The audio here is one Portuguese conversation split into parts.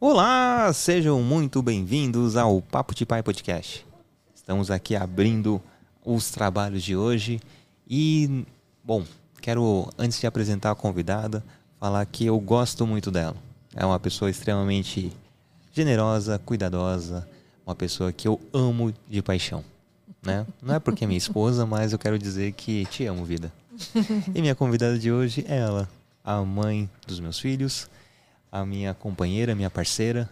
Olá, sejam muito bem-vindos ao Papo de Pai Podcast. Estamos aqui abrindo os trabalhos de hoje e, bom, quero, antes de apresentar a convidada, falar que eu gosto muito dela. É uma pessoa extremamente generosa, cuidadosa, uma pessoa que eu amo de paixão. Né? Não é porque é minha esposa, mas eu quero dizer que te amo, vida. E minha convidada de hoje é ela, a mãe dos meus filhos, a minha companheira, minha parceira.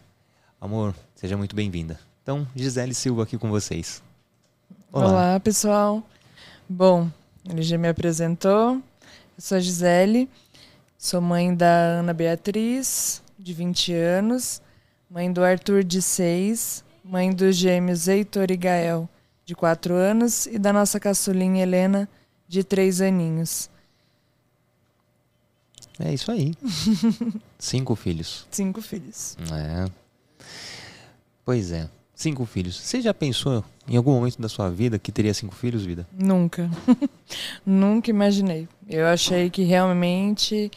Amor, seja muito bem-vinda. Então, Gisele Silva aqui com vocês. Olá. Olá, pessoal. Bom, ele já me apresentou. Eu sou a Gisele, sou mãe da Ana Beatriz, de 20 anos, mãe do Arthur, de 6, mãe dos gêmeos Heitor e Gael, de 4 anos, e da nossa caçulinha Helena, de 3 aninhos. É isso aí. Cinco filhos. Cinco filhos. É. Pois é. Cinco filhos. Você já pensou em algum momento da sua vida que teria cinco filhos, vida? Nunca. Nunca imaginei. Eu achei que realmente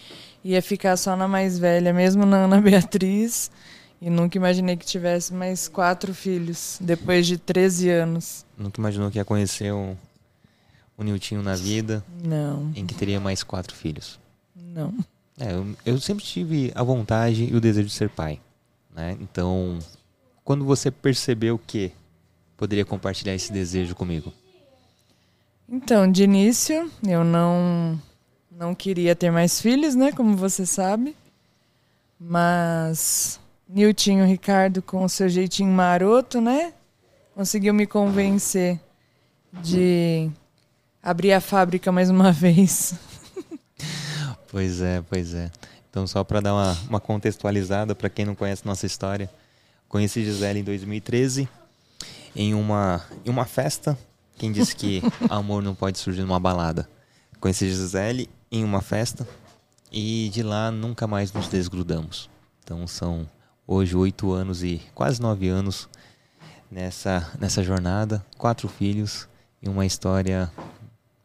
ia ficar só na mais velha, mesmo na Ana Beatriz. E nunca imaginei que tivesse mais quatro filhos, depois de 13 anos. Nunca imaginou que ia conhecer um, um Niltinho na vida? Não. Em que teria mais quatro filhos? Não. É, eu, eu sempre tive a vontade e o desejo de ser pai. Né? Então, quando você percebeu que poderia compartilhar esse desejo comigo? Então, de início, eu não não queria ter mais filhos, né, como você sabe. Mas Niltinho Ricardo com o seu jeitinho maroto, né, conseguiu me convencer de abrir a fábrica mais uma vez. Pois é, pois é. Então, só para dar uma, uma contextualizada para quem não conhece nossa história, conheci Gisele em 2013 em uma, em uma festa. Quem disse que amor não pode surgir numa balada? Conheci Gisele em uma festa e de lá nunca mais nos desgrudamos. Então, são hoje oito anos e quase nove anos nessa, nessa jornada, quatro filhos e uma história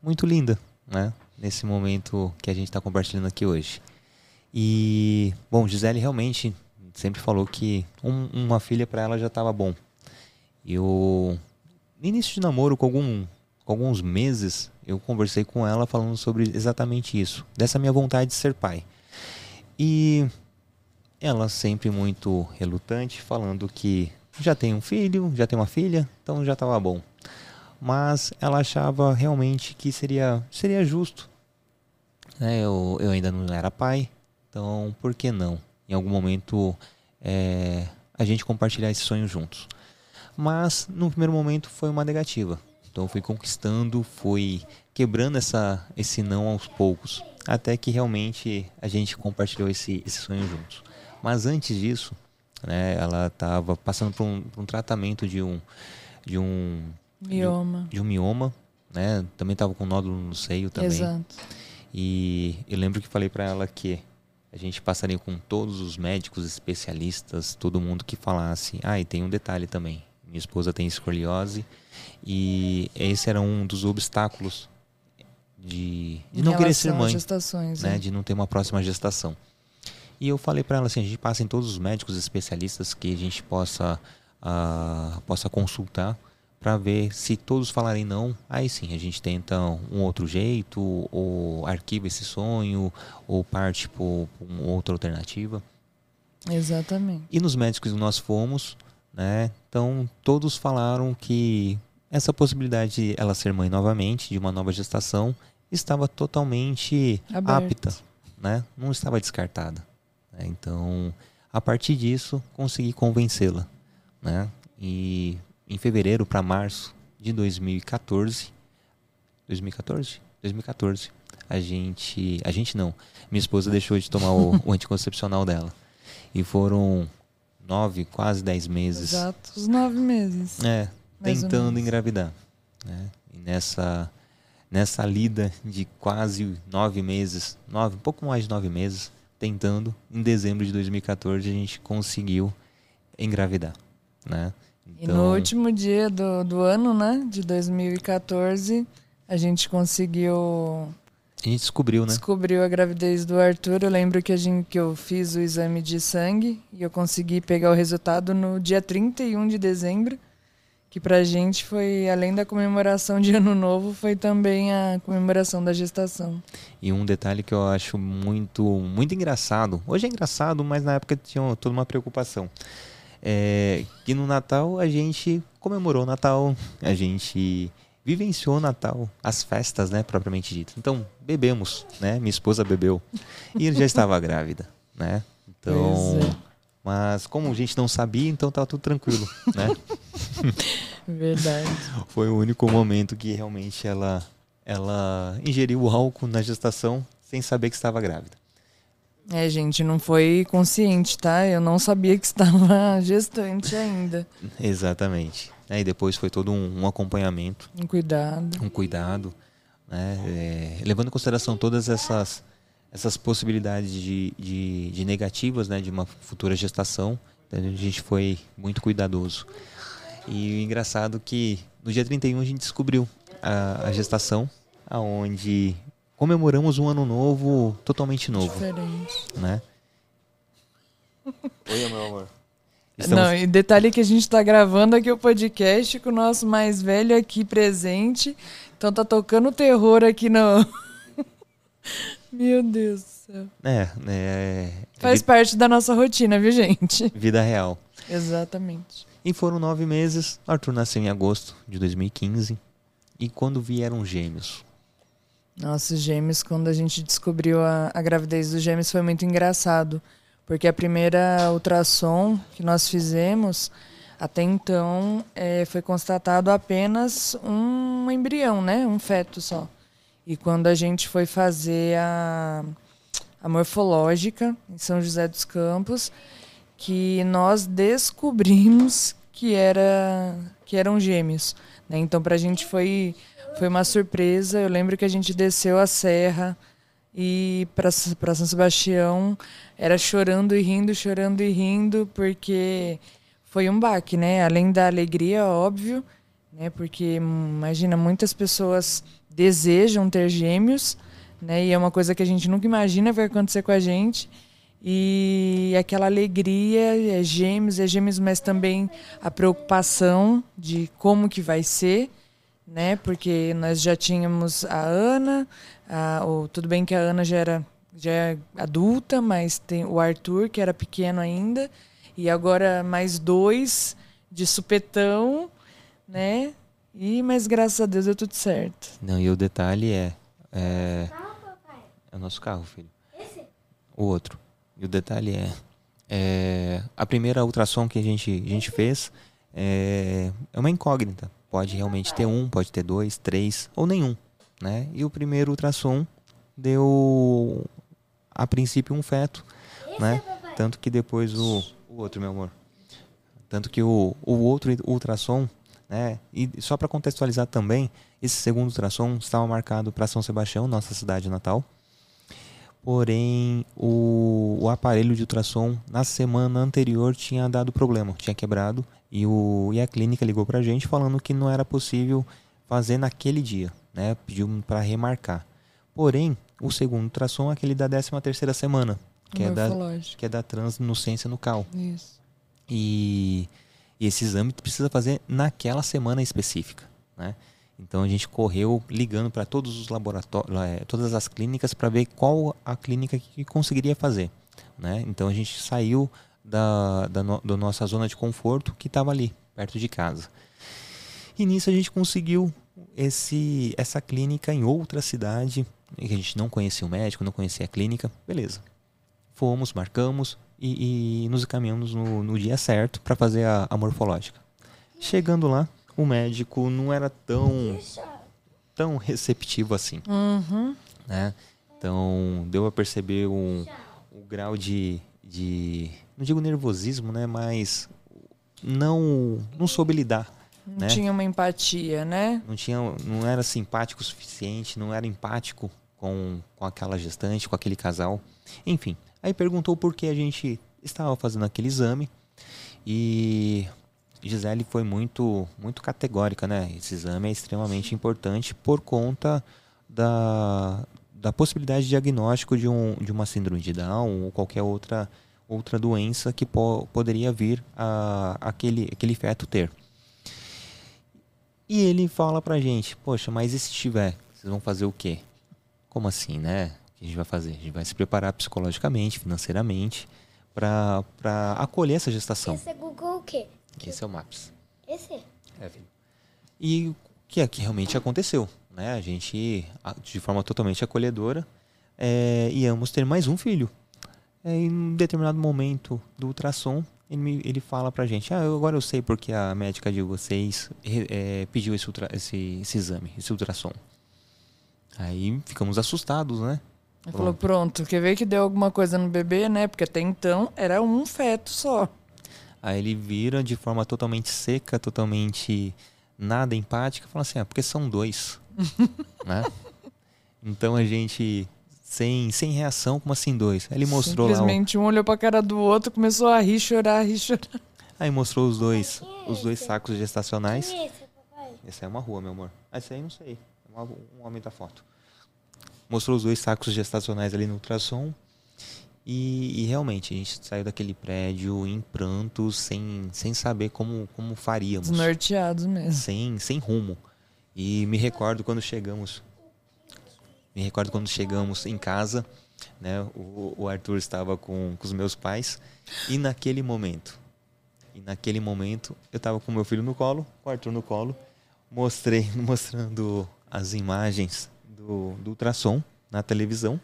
muito linda, né? Nesse momento que a gente está compartilhando aqui hoje. E, bom, Gisele realmente sempre falou que um, uma filha para ela já estava bom. Eu, no início de namoro, com, algum, com alguns meses, eu conversei com ela falando sobre exatamente isso, dessa minha vontade de ser pai. E ela sempre muito relutante, falando que já tem um filho, já tem uma filha, então já estava bom. Mas ela achava realmente que seria, seria justo né? Eu, eu ainda não era pai, então por que não? Em algum momento é, a gente compartilhar esse sonho juntos. Mas no primeiro momento foi uma negativa. Então fui conquistando, fui quebrando essa, esse não aos poucos, até que realmente a gente compartilhou esse, esse sonho juntos. Mas antes disso, né, ela estava passando por um, por um, tratamento de um de um mioma, de, de um mioma, né? Também estava com nódulo no seio também. Exato. E eu lembro que falei para ela que a gente passaria com todos os médicos, especialistas, todo mundo que falasse. Ah, e tem um detalhe também. Minha esposa tem escoliose e esse era um dos obstáculos de, de não querer ser mãe, né? É. De não ter uma próxima gestação. E eu falei para ela assim, a gente passa em todos os médicos especialistas que a gente possa uh, possa consultar para ver se todos falarem não, aí sim a gente tenta um outro jeito, ou arquiva esse sonho, ou parte uma outra alternativa. Exatamente. E nos médicos que nós fomos, né? Então todos falaram que essa possibilidade de ela ser mãe novamente, de uma nova gestação, estava totalmente Aberto. apta, né? Não estava descartada. Né? Então, a partir disso, consegui convencê-la, né? E em fevereiro para março de 2014. 2014? 2014. A gente. A gente não. Minha esposa deixou de tomar o, o anticoncepcional dela. E foram nove, quase dez meses. Exato, os nove meses. É, tentando engravidar. Né? E nessa, nessa lida de quase nove meses, nove, um pouco mais de nove meses, tentando, em dezembro de 2014 a gente conseguiu engravidar. Né? Então... E no então- último dia do, do ano, né, de 2014, a gente conseguiu A gente descobriu, né? Descobriu a gravidez do Arthur. Eu lembro que, a gente, que eu fiz o exame de sangue e eu consegui pegar o resultado no dia 31 de dezembro. Que pra gente foi, além da comemoração de Ano Novo, foi também a comemoração da gestação. E um detalhe que eu acho muito, muito engraçado. Hoje é engraçado, mas na época tinha toda uma preocupação. É que no Natal a gente comemorou o Natal, a gente vivenciou o Natal, as festas, né, propriamente dito. Então, bebemos, né? Minha esposa bebeu e já estava grávida, né? Então, é. mas como a gente não sabia, então tá tudo tranquilo, né? Verdade. Foi o único momento que realmente ela ela ingeriu o álcool na gestação sem saber que estava grávida. É, gente, não foi consciente, tá? Eu não sabia que estava gestante ainda. Exatamente. Né? E depois foi todo um, um acompanhamento. Um cuidado. Um cuidado. Né? É, levando em consideração todas essas, essas possibilidades de, de, de, negativas né? de uma futura gestação, a gente foi muito cuidadoso. E o engraçado é que no dia 31 a gente descobriu a, a gestação, aonde comemoramos um ano novo totalmente novo. Diferente. Né? Oi, meu amor. Estamos... Não, e detalhe que a gente está gravando aqui o podcast com o nosso mais velho aqui presente. Então tá tocando terror aqui no. Meu Deus do céu. É, é. Faz vida... parte da nossa rotina, viu, gente? Vida real. Exatamente. E foram nove meses. Arthur nasceu em agosto de 2015. E quando vieram gêmeos? Nossa, gêmeos, quando a gente descobriu a, a gravidez dos gêmeos, foi muito engraçado. Porque a primeira ultrassom que nós fizemos, até então, é, foi constatado apenas um embrião, né? Um feto só. E quando a gente foi fazer a, a morfológica em São José dos Campos, que nós descobrimos que, era, que eram gêmeos. Né? Então, para a gente foi, foi uma surpresa. Eu lembro que a gente desceu a serra e para São Sebastião era chorando e rindo, chorando e rindo, porque foi um baque, né? Além da alegria, óbvio, né? Porque imagina, muitas pessoas desejam ter gêmeos, né? E é uma coisa que a gente nunca imagina vai acontecer com a gente. E aquela alegria, é gêmeos, é gêmeos, mas também a preocupação de como que vai ser, né? Porque nós já tínhamos a Ana, a, o, tudo bem que a Ana já era já é adulta, mas tem o Arthur, que era pequeno ainda, e agora mais dois de supetão, né? E, mas graças a Deus deu tudo certo. Não, e o detalhe é. É, é o nosso carro, filho. Esse? O outro. E o detalhe é. é a primeira ultrassom que a gente, a gente fez é, é uma incógnita. Pode realmente ter um, pode ter dois, três ou nenhum. Né? E o primeiro ultrassom deu a princípio um feto, Esse né? É Tanto que depois o, o outro, meu amor. Tanto que o, o outro ultrassom, né? E só para contextualizar também, esse segundo ultrassom estava marcado para São Sebastião, nossa cidade natal. Porém, o, o aparelho de ultrassom na semana anterior tinha dado problema, tinha quebrado e, o, e a clínica ligou para a gente falando que não era possível fazer naquele dia, né? Pediu para remarcar. Porém, o segundo ultrassom é aquele da 13 terceira semana, que é, da, que é da transnucência nucal. Isso. E, e esse exame precisa fazer naquela semana específica, né? Então a gente correu ligando para todos os laboratórios, é, todas as clínicas para ver qual a clínica que conseguiria fazer, né? Então a gente saiu da, da, no, da nossa zona de conforto que estava ali perto de casa. E nisso a gente conseguiu esse, essa clínica em outra cidade, que a gente não conhecia o médico, não conhecia a clínica, beleza. Fomos, marcamos e, e nos encaminhamos no, no dia certo para fazer a, a morfológica. Chegando lá, o médico não era tão tão receptivo assim, uhum. né? Então deu a perceber um, um grau de, de não digo nervosismo, né? Mas não não soube lidar não né? tinha uma empatia, né? Não tinha, não era simpático o suficiente, não era empático com, com aquela gestante, com aquele casal. Enfim, aí perguntou por que a gente estava fazendo aquele exame e Gisele foi muito muito categórica, né? Esse exame é extremamente importante por conta da da possibilidade de diagnóstico de, um, de uma síndrome de Down ou qualquer outra, outra doença que po poderia vir a, aquele, aquele feto ter. E ele fala pra gente, poxa, mas e se tiver? Vocês vão fazer o quê? Como assim, né? O que a gente vai fazer? A gente vai se preparar psicologicamente, financeiramente, para acolher essa gestação. Esse é Google o quê? Esse é o MAPS. Esse? É, filho. E o que é que realmente aconteceu? Né? A gente, de forma totalmente acolhedora, é, íamos ter mais um filho. É, em um determinado momento do ultrassom, ele, me, ele fala pra gente: Ah, eu, agora eu sei porque a médica de vocês é, pediu esse, ultra, esse, esse exame, esse ultrassom. Aí ficamos assustados, né? Ele falou: Pronto, quer ver que deu alguma coisa no bebê, né? Porque até então era um feto só. Aí ele vira de forma totalmente seca, totalmente nada empática, fala assim: Ah, porque são dois. né? Então a gente sem, sem reação, como assim dois? Aí ele mostrou Simplesmente lá. um olhou pra cara do outro, começou a rir, chorar, rir, chorar. Aí mostrou os dois, os dois sacos gestacionais. É esse, papai? Essa é uma rua, meu amor. Ah, esse aí não sei. Um homem da foto. Mostrou os dois sacos gestacionais ali no ultrassom. E, e, realmente, a gente saiu daquele prédio em prantos, sem, sem saber como, como faríamos. Desnorteados mesmo. Sem, sem rumo. E me recordo quando chegamos me recordo quando chegamos em casa, né? O, o Arthur estava com, com os meus pais e naquele momento, e naquele momento eu estava com meu filho no colo, o Arthur no colo, mostrei, mostrando as imagens do, do ultrassom na televisão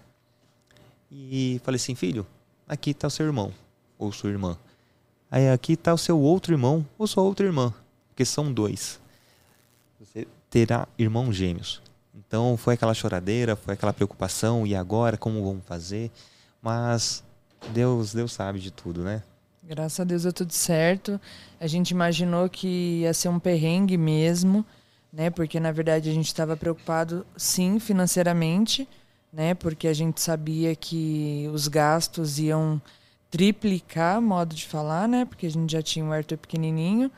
e falei assim, filho, aqui está o seu irmão ou sua irmã. Aí aqui está o seu outro irmão ou sua outra irmã, porque são dois. Você terá irmãos gêmeos. Então foi aquela choradeira, foi aquela preocupação, e agora como vamos fazer? Mas Deus, Deus sabe de tudo, né? Graças a Deus deu tudo certo. A gente imaginou que ia ser um perrengue mesmo, né? Porque na verdade a gente estava preocupado sim financeiramente, né? Porque a gente sabia que os gastos iam triplicar, modo de falar, né? Porque a gente já tinha um Arthur pequenininho.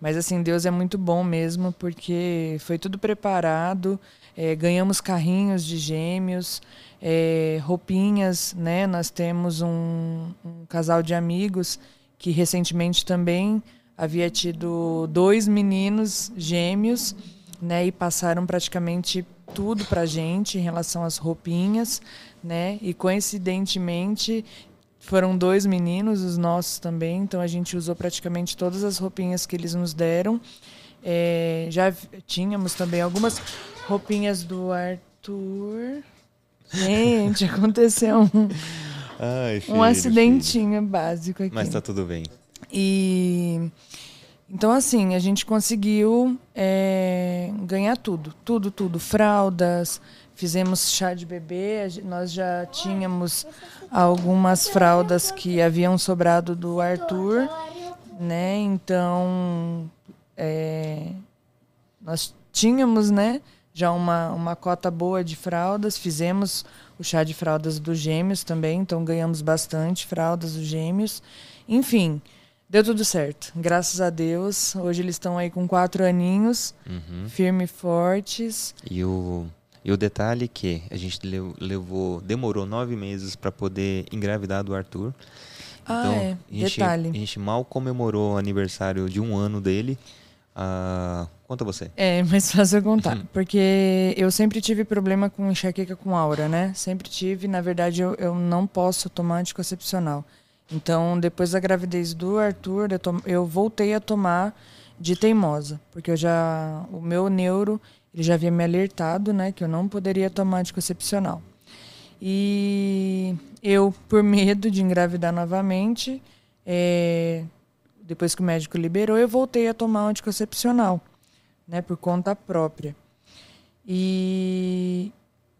Mas assim, Deus é muito bom mesmo, porque foi tudo preparado. É, ganhamos carrinhos de gêmeos, é, roupinhas, né? Nós temos um, um casal de amigos que recentemente também havia tido dois meninos gêmeos, né? E passaram praticamente tudo para gente em relação às roupinhas, né? E coincidentemente foram dois meninos, os nossos também, então a gente usou praticamente todas as roupinhas que eles nos deram. É, já tínhamos também algumas roupinhas do Arthur. Gente, aconteceu um, Ai, filho, um acidentinho filho. básico aqui. Mas tá tudo bem. E então assim, a gente conseguiu é, ganhar tudo, tudo, tudo, fraldas, fizemos chá de bebê, nós já tínhamos algumas fraldas que haviam sobrado do Arthur, né? Então é, nós tínhamos, né? Já uma, uma cota boa de fraldas, fizemos o chá de fraldas dos gêmeos também, então ganhamos bastante fraldas dos gêmeos. Enfim, deu tudo certo, graças a Deus. Hoje eles estão aí com quatro aninhos, uhum. firmes e fortes. E o, e o detalhe que a gente levou, demorou nove meses para poder engravidar do Arthur. Ah, então, é. a gente, detalhe. A gente mal comemorou o aniversário de um ano dele. Uh, conta você. É, mais fácil eu contar. Uhum. Porque eu sempre tive problema com enxaqueca com aura, né? Sempre tive. Na verdade, eu, eu não posso tomar anticoncepcional. Então, depois da gravidez do Arthur, eu, to, eu voltei a tomar de teimosa. Porque eu já. O meu neuro ele já havia me alertado, né? Que eu não poderia tomar anticoncepcional. E eu, por medo de engravidar novamente, é, depois que o médico liberou, eu voltei a tomar anticoncepcional, né, por conta própria. E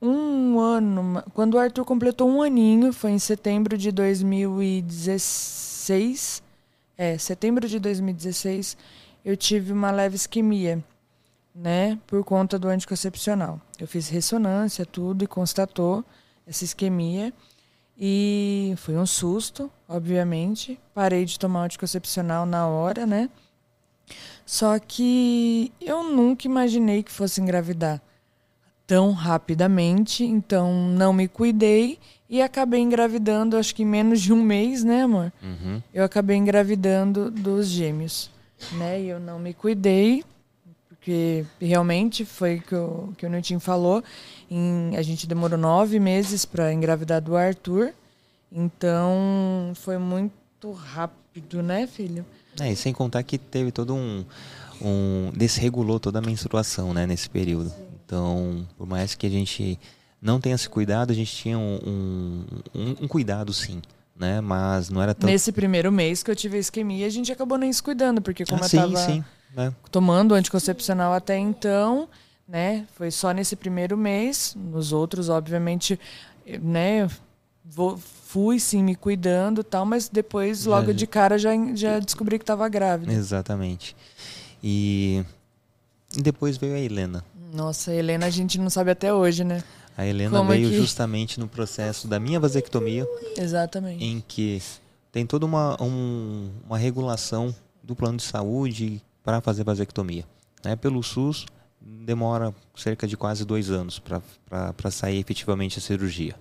um ano, quando o Arthur completou um aninho, foi em setembro de 2016, é, setembro de 2016, eu tive uma leve isquemia, né, por conta do anticoncepcional. Eu fiz ressonância, tudo, e constatou essa isquemia. E foi um susto, obviamente. Parei de tomar anticoncepcional na hora, né? Só que eu nunca imaginei que fosse engravidar. tão rapidamente, então não me cuidei e acabei engravidando, acho que em menos de um mês, né, amor? Uhum. Eu acabei engravidando dos gêmeos, né? E eu não me cuidei, porque realmente foi o que o, que o Nutinho falou. Em, a gente demorou nove meses para engravidar do Arthur, então foi muito rápido, né, filho? É, e sem contar que teve todo um, um desregulou toda a menstruação, né, nesse período. Sim. Então, por mais que a gente não tenha esse cuidado, a gente tinha um, um, um cuidado sim. Né? Mas não era tão. Nesse primeiro mês que eu tive a isquemia, a gente acabou nem se cuidando, porque como ah, eu estava sim, né? tomando anticoncepcional até então, né? Foi só nesse primeiro mês. Nos outros, obviamente, né? Vou, fui sim me cuidando tal, mas depois, logo já, de cara, já, já descobri que estava grávida. Exatamente. E depois veio a Helena. Nossa, a Helena a gente não sabe até hoje, né? A Helena Como veio que... justamente no processo da minha vasectomia. Exatamente. Em que tem toda uma, um, uma regulação do plano de saúde para fazer vasectomia. Né? Pelo SUS, demora cerca de quase dois anos para sair efetivamente a cirurgia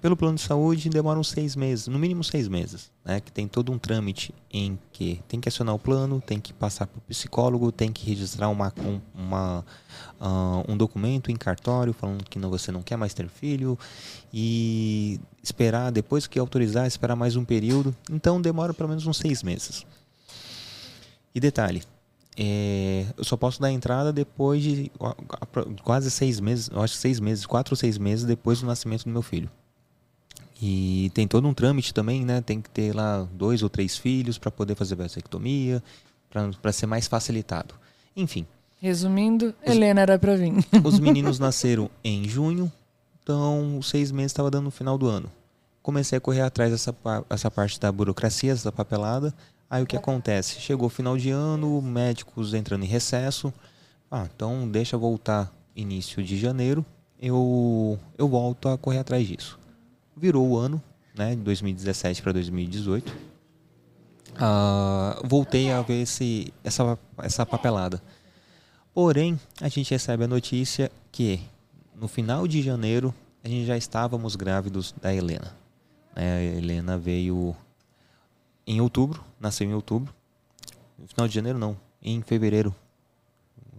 pelo plano de saúde demoram seis meses, no mínimo seis meses, né? Que tem todo um trâmite em que tem que acionar o plano, tem que passar para o psicólogo, tem que registrar uma, uma uh, um documento em cartório falando que não, você não quer mais ter filho e esperar depois que autorizar esperar mais um período. Então demora pelo menos uns seis meses. E detalhe, é, eu só posso dar entrada depois de quase seis meses, acho que seis meses, quatro ou seis meses depois do nascimento do meu filho. E tem todo um trâmite também, né? Tem que ter lá dois ou três filhos para poder fazer vasectomia, para ser mais facilitado. Enfim. Resumindo, os, Helena era para vir. Os meninos nasceram em junho, então os seis meses estava dando no final do ano. Comecei a correr atrás dessa essa parte da burocracia, dessa papelada. Aí o que acontece? Chegou final de ano, médicos entrando em recesso. Ah, então deixa voltar início de janeiro, eu, eu volto a correr atrás disso virou o ano, né, de 2017 para 2018. Uh, voltei a ver esse, essa, essa papelada. Porém, a gente recebe a notícia que no final de janeiro a gente já estávamos grávidos da Helena. Né? A Helena veio em outubro, nasceu em outubro. No final de janeiro não, em fevereiro,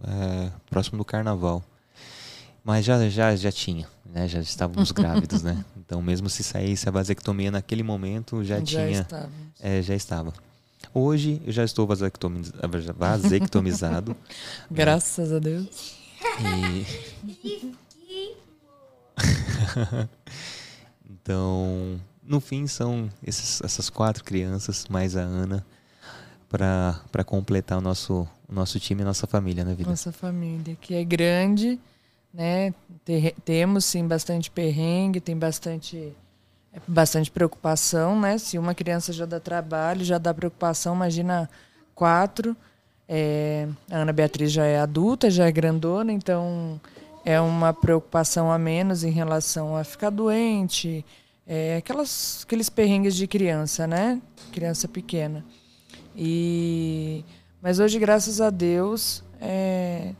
é, próximo do carnaval. Mas já, já, já tinha, né? Já estávamos grávidos, né? Então, mesmo se saísse a vasectomia naquele momento, já, já tinha. É, já estava. Hoje, eu já estou vasectomiz... vasectomizado. Graças né? a Deus. E... então, no fim, são esses, essas quatro crianças, mais a Ana, para completar o nosso, o nosso time e nossa família na vida. Nossa família, que é grande né? temos sim bastante perrengue, tem bastante bastante preocupação, né? Se uma criança já dá trabalho, já dá preocupação, imagina quatro. É, a Ana Beatriz já é adulta, já é grandona, então é uma preocupação a menos em relação a ficar doente, é, aquelas, aqueles perrengues de criança, né? Criança pequena. E mas hoje, graças a Deus, é,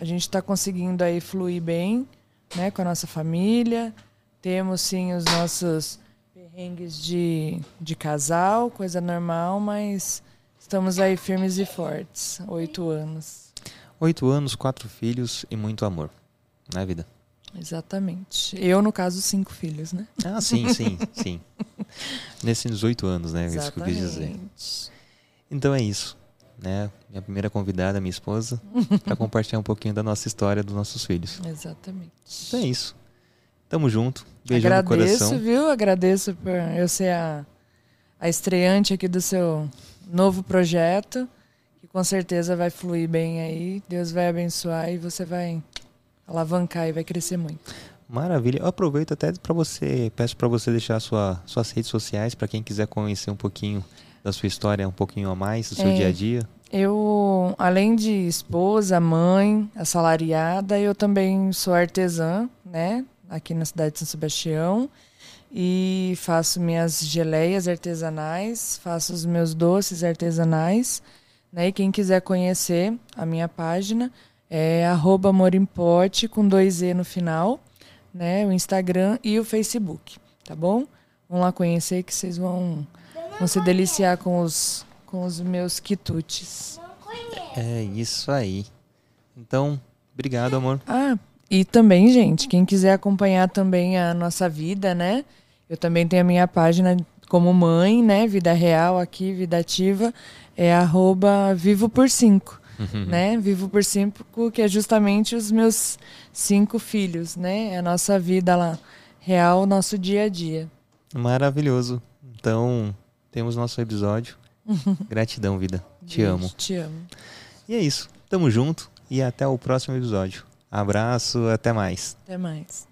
a gente está conseguindo aí fluir bem, né, com a nossa família. Temos sim os nossos perrengues de, de casal, coisa normal, mas estamos aí firmes e fortes. Oito anos. Oito anos, quatro filhos e muito amor na vida. Exatamente. Eu, no caso, cinco filhos, né? Ah, sim, sim, sim. Nesses oito anos, né? Exatamente. Isso que eu quis dizer. Então é isso né? Minha primeira convidada, minha esposa, para compartilhar um pouquinho da nossa história, dos nossos filhos. Exatamente. Então é isso. Tamo junto. Beijo Agradeço, no coração. viu? Agradeço por eu ser a, a estreante aqui do seu novo projeto, que com certeza vai fluir bem aí. Deus vai abençoar e você vai alavancar e vai crescer muito. Maravilha. Eu aproveito até para você, peço para você deixar sua, suas redes sociais para quem quiser conhecer um pouquinho da sua história um pouquinho a mais, do seu é, dia a dia? Eu, além de esposa, mãe, assalariada, eu também sou artesã, né? Aqui na cidade de São Sebastião. E faço minhas geleias artesanais, faço os meus doces artesanais. Né? E quem quiser conhecer a minha página É arroba Morimpote com dois E no final, né? O Instagram e o Facebook, tá bom? Vão lá conhecer que vocês vão, vão se deliciar com os, com os meus quitutes. É isso aí. Então, obrigado, amor. Ah, e também, gente, quem quiser acompanhar também a nossa vida, né? Eu também tenho a minha página como mãe, né? Vida real aqui, vida ativa, é arroba vivo por cinco. Uhum. Né? Vivo por cinco, que é justamente os meus cinco filhos, né? É a nossa vida lá, real, nosso dia a dia. Maravilhoso. Então, temos nosso episódio. Gratidão, vida. Te Beijo, amo. Te amo. E é isso. Tamo junto e até o próximo episódio. Abraço, até mais. Até mais.